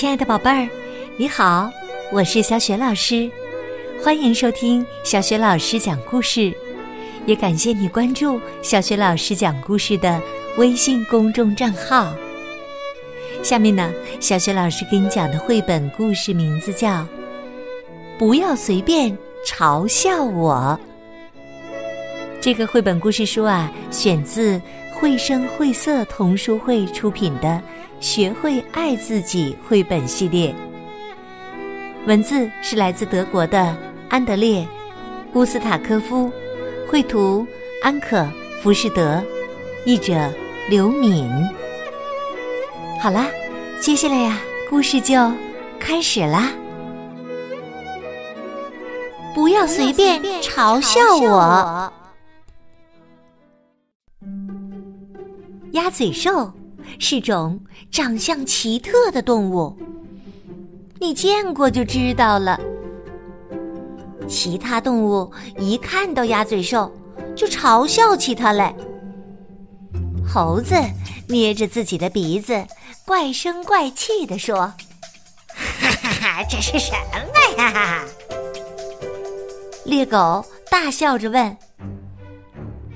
亲爱的宝贝儿，你好，我是小雪老师，欢迎收听小雪老师讲故事，也感谢你关注小雪老师讲故事的微信公众账号。下面呢，小雪老师给你讲的绘本故事名字叫《不要随便嘲笑我》。这个绘本故事书啊，选自绘声绘色童书会出品的《学会爱自己》绘本系列。文字是来自德国的安德烈·乌斯塔科夫，绘图安可·浮士德，译者刘敏。好啦，接下来呀，故事就开始啦！不要随便嘲笑我。鸭嘴兽是种长相奇特的动物，你见过就知道了。其他动物一看到鸭嘴兽，就嘲笑起它来。猴子捏着自己的鼻子，怪声怪气地说：“哈哈哈，这是什么呀？”猎狗大笑着问：“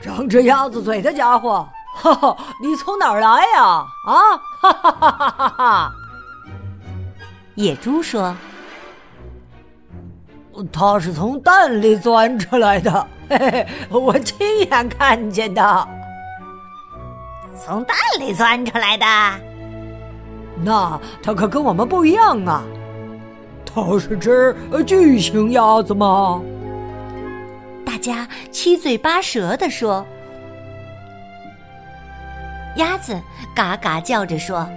长着鸭子嘴的家伙！”哈哈，你从哪儿来呀？啊，哈哈哈哈哈哈！野猪说：“他是从蛋里钻出来的，嘿嘿，我亲眼看见的。从蛋里钻出来的？那他可跟我们不一样啊！他是只巨型鸭子吗？”大家七嘴八舌的说。鸭子嘎嘎叫着说：“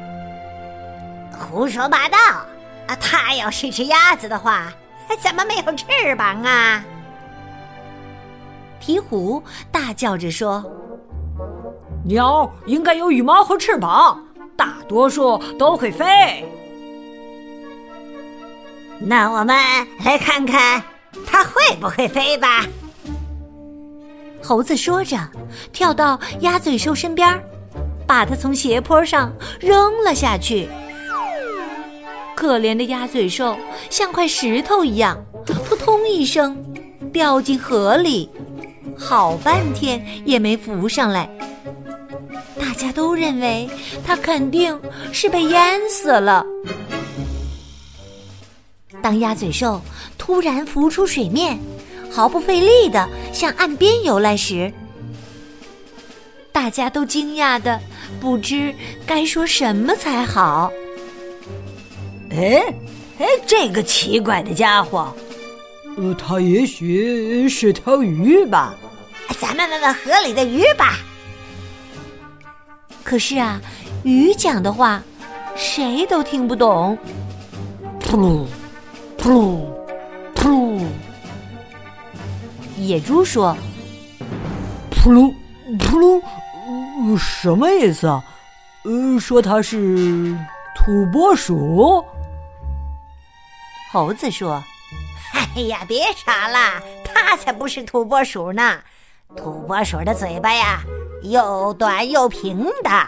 胡说八道！啊，它要是只鸭子的话，怎么没有翅膀啊？”鹈鹕大叫着说：“鸟应该有羽毛和翅膀，大多数都会飞。”那我们来看看它会不会飞吧。猴子说着，跳到鸭嘴兽身边。把它从斜坡上扔了下去，可怜的鸭嘴兽像块石头一样，扑通一声掉进河里，好半天也没浮上来。大家都认为它肯定是被淹死了。当鸭嘴兽突然浮出水面，毫不费力的向岸边游来时，大家都惊讶的不知该说什么才好。哎哎，这个奇怪的家伙，呃，他也许是条鱼吧？咱们问问河里的鱼吧。可是啊，鱼讲的话谁都听不懂。噗噜，噗噜，噗噜。野猪说：“噗噜，噗噜。”什么意思啊？呃，说它是土拨鼠。猴子说：“哎呀，别傻了，它才不是土拨鼠呢！土拨鼠的嘴巴呀，又短又平的，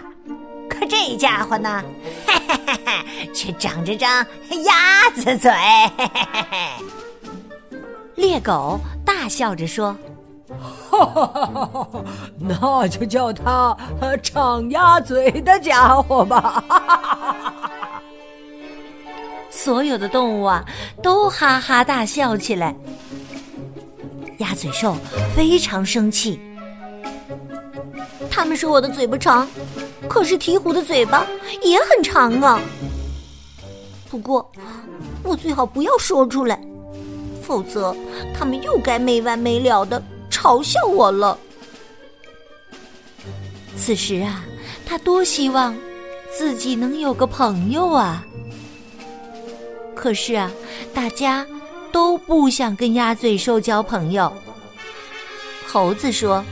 可这家伙呢，嘿嘿嘿嘿，却长着张鸭子嘴。”嘿嘿嘿嘿。猎狗大笑着说。哈哈哈哈哈！那就叫他长鸭嘴的家伙吧！哈哈哈哈哈！所有的动物啊，都哈哈大笑起来。鸭嘴兽非常生气，他们说我的嘴巴长，可是鹈鹕的嘴巴也很长啊。不过，我最好不要说出来，否则他们又该没完没了的。嘲笑我了。此时啊，他多希望自己能有个朋友啊！可是啊，大家都不想跟鸭嘴兽交朋友。猴子说：“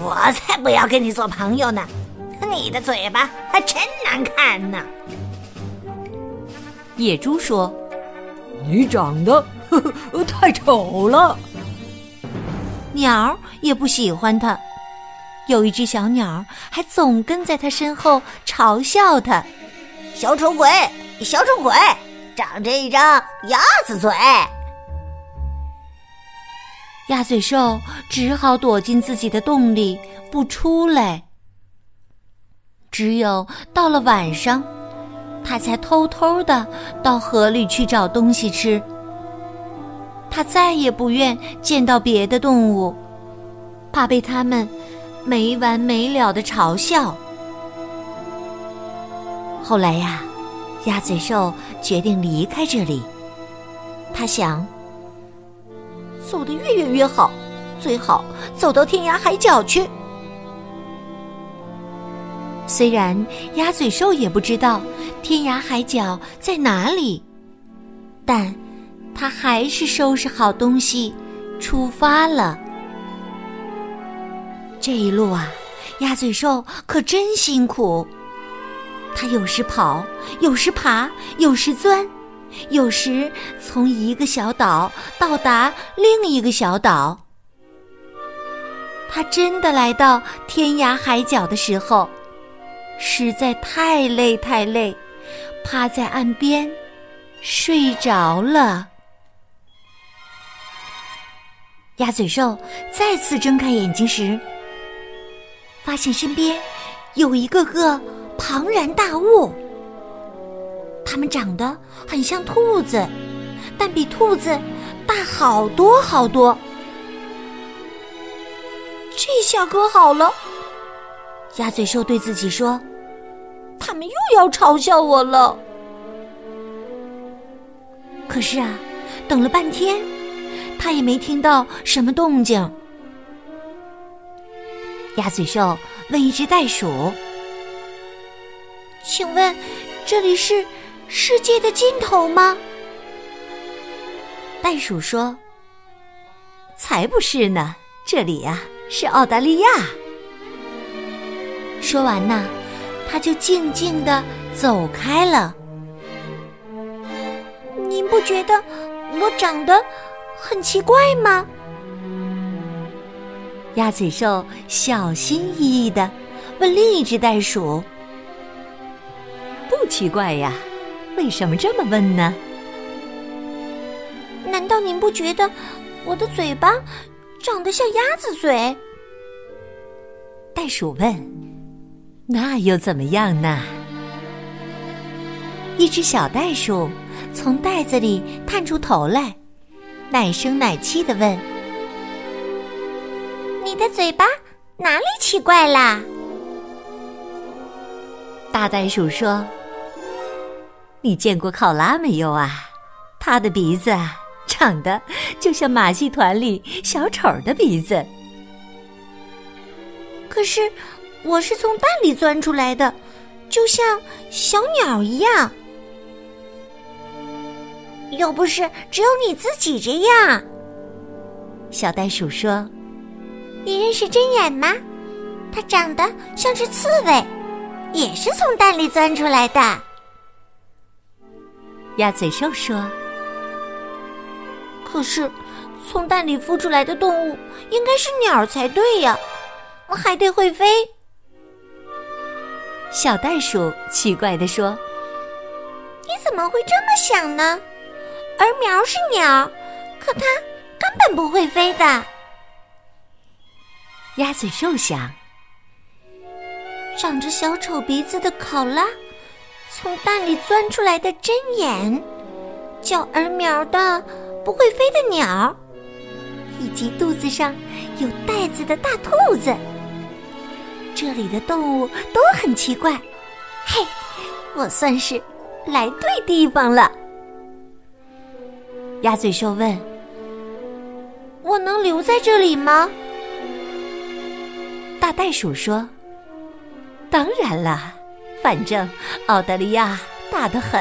我才不要跟你做朋友呢！你的嘴巴还真难看呢。”野猪说：“你长得呵 呵太丑了。”鸟也不喜欢它，有一只小鸟还总跟在它身后嘲笑它：“小丑鬼，小丑鬼，长着一张鸭子嘴。鸭嘴兽只好躲进自己的洞里不出来。只有到了晚上，他才偷偷的到河里去找东西吃。他再也不愿见到别的动物，怕被他们没完没了的嘲笑。后来呀，鸭嘴兽决定离开这里。他想，走得越远越好，最好走到天涯海角去。虽然鸭嘴兽也不知道天涯海角在哪里，但他还是收拾好东西，出发了。这一路啊，鸭嘴兽可真辛苦。它有时跑，有时爬，有时钻，有时从一个小岛到达另一个小岛。它真的来到天涯海角的时候。实在太累太累，趴在岸边睡着了。鸭嘴兽再次睁开眼睛时，发现身边有一个个庞然大物。它们长得很像兔子，但比兔子大好多好多。这下可好了。鸭嘴兽对自己说：“他们又要嘲笑我了。”可是啊，等了半天，他也没听到什么动静。鸭嘴兽问一只袋鼠：“请问，这里是世界的尽头吗？”袋鼠说：“才不是呢，这里呀是澳大利亚。”说完呢，他就静静的走开了。您不觉得我长得很奇怪吗？鸭嘴兽小心翼翼的问另一只袋鼠：“不奇怪呀，为什么这么问呢？难道您不觉得我的嘴巴长得像鸭子嘴？”袋鼠问。那又怎么样呢？一只小袋鼠从袋子里探出头来，奶声奶气的问：“你的嘴巴哪里奇怪啦？”大袋鼠说：“你见过考拉没有啊？它的鼻子长得就像马戏团里小丑的鼻子。可是。”我是从蛋里钻出来的，就像小鸟一样。又不是只有你自己这样。小袋鼠说：“你认识针眼吗？它长得像只刺猬，也是从蛋里钻出来的。”鸭嘴兽说：“可是，从蛋里孵出来的动物应该是鸟才对呀，还得会飞。”小袋鼠奇怪地说：“你怎么会这么想呢？儿苗是鸟，可它根本不会飞的。”鸭嘴兽想：“长着小丑鼻子的考拉，从蛋里钻出来的针眼，叫儿苗的不会飞的鸟，以及肚子上有袋子的大兔子。”这里的动物都很奇怪，嘿，我算是来对地方了。鸭嘴兽问：“我能留在这里吗？”大袋鼠说：“当然了，反正澳大利亚大得很。”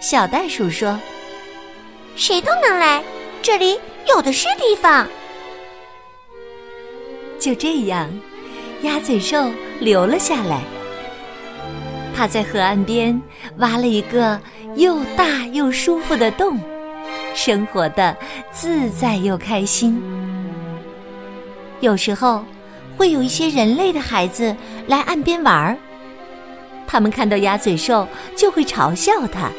小袋鼠说：“谁都能来，这里有的是地方。”就这样，鸭嘴兽留了下来。他在河岸边挖了一个又大又舒服的洞，生活的自在又开心。有时候，会有一些人类的孩子来岸边玩儿。他们看到鸭嘴兽就会嘲笑它。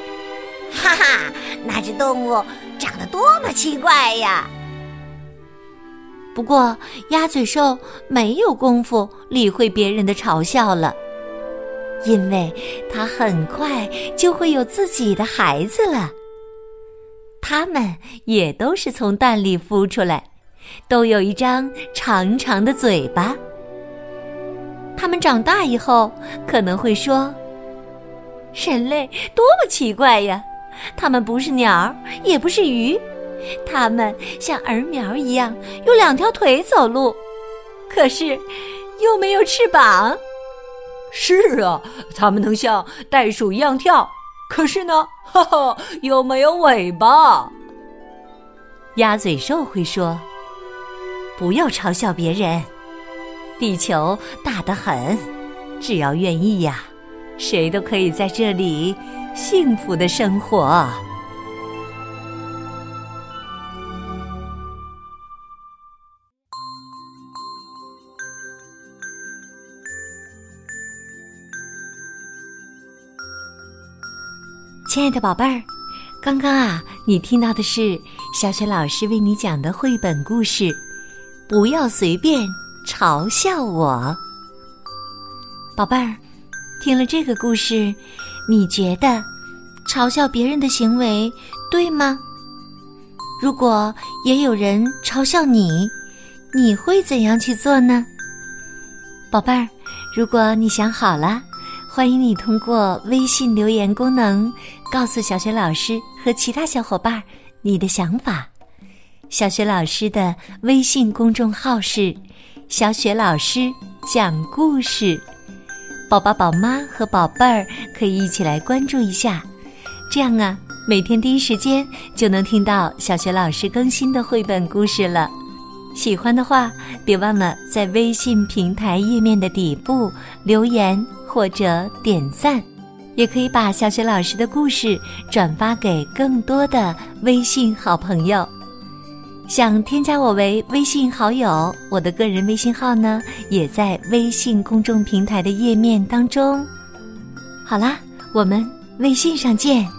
哈哈，那只动物长得多么奇怪呀！不过，鸭嘴兽没有功夫理会别人的嘲笑了，因为它很快就会有自己的孩子了。它们也都是从蛋里孵出来，都有一张长长的嘴巴。它们长大以后可能会说：“人类多么奇怪呀！它们不是鸟，也不是鱼。”它们像儿苗一样用两条腿走路，可是又没有翅膀。是啊，它们能像袋鼠一样跳，可是呢，哈哈，又没有尾巴。鸭嘴兽会说：“不要嘲笑别人，地球大得很，只要愿意呀，谁都可以在这里幸福的生活。”亲爱的宝贝儿，刚刚啊，你听到的是小雪老师为你讲的绘本故事《不要随便嘲笑我》。宝贝儿，听了这个故事，你觉得嘲笑别人的行为对吗？如果也有人嘲笑你，你会怎样去做呢？宝贝儿，如果你想好了。欢迎你通过微信留言功能告诉小雪老师和其他小伙伴你的想法。小雪老师的微信公众号是“小雪老师讲故事”，宝宝、宝妈和宝贝儿可以一起来关注一下，这样啊，每天第一时间就能听到小雪老师更新的绘本故事了。喜欢的话，别忘了在微信平台页面的底部留言。或者点赞，也可以把小雪老师的故事转发给更多的微信好朋友。想添加我为微信好友，我的个人微信号呢，也在微信公众平台的页面当中。好啦，我们微信上见。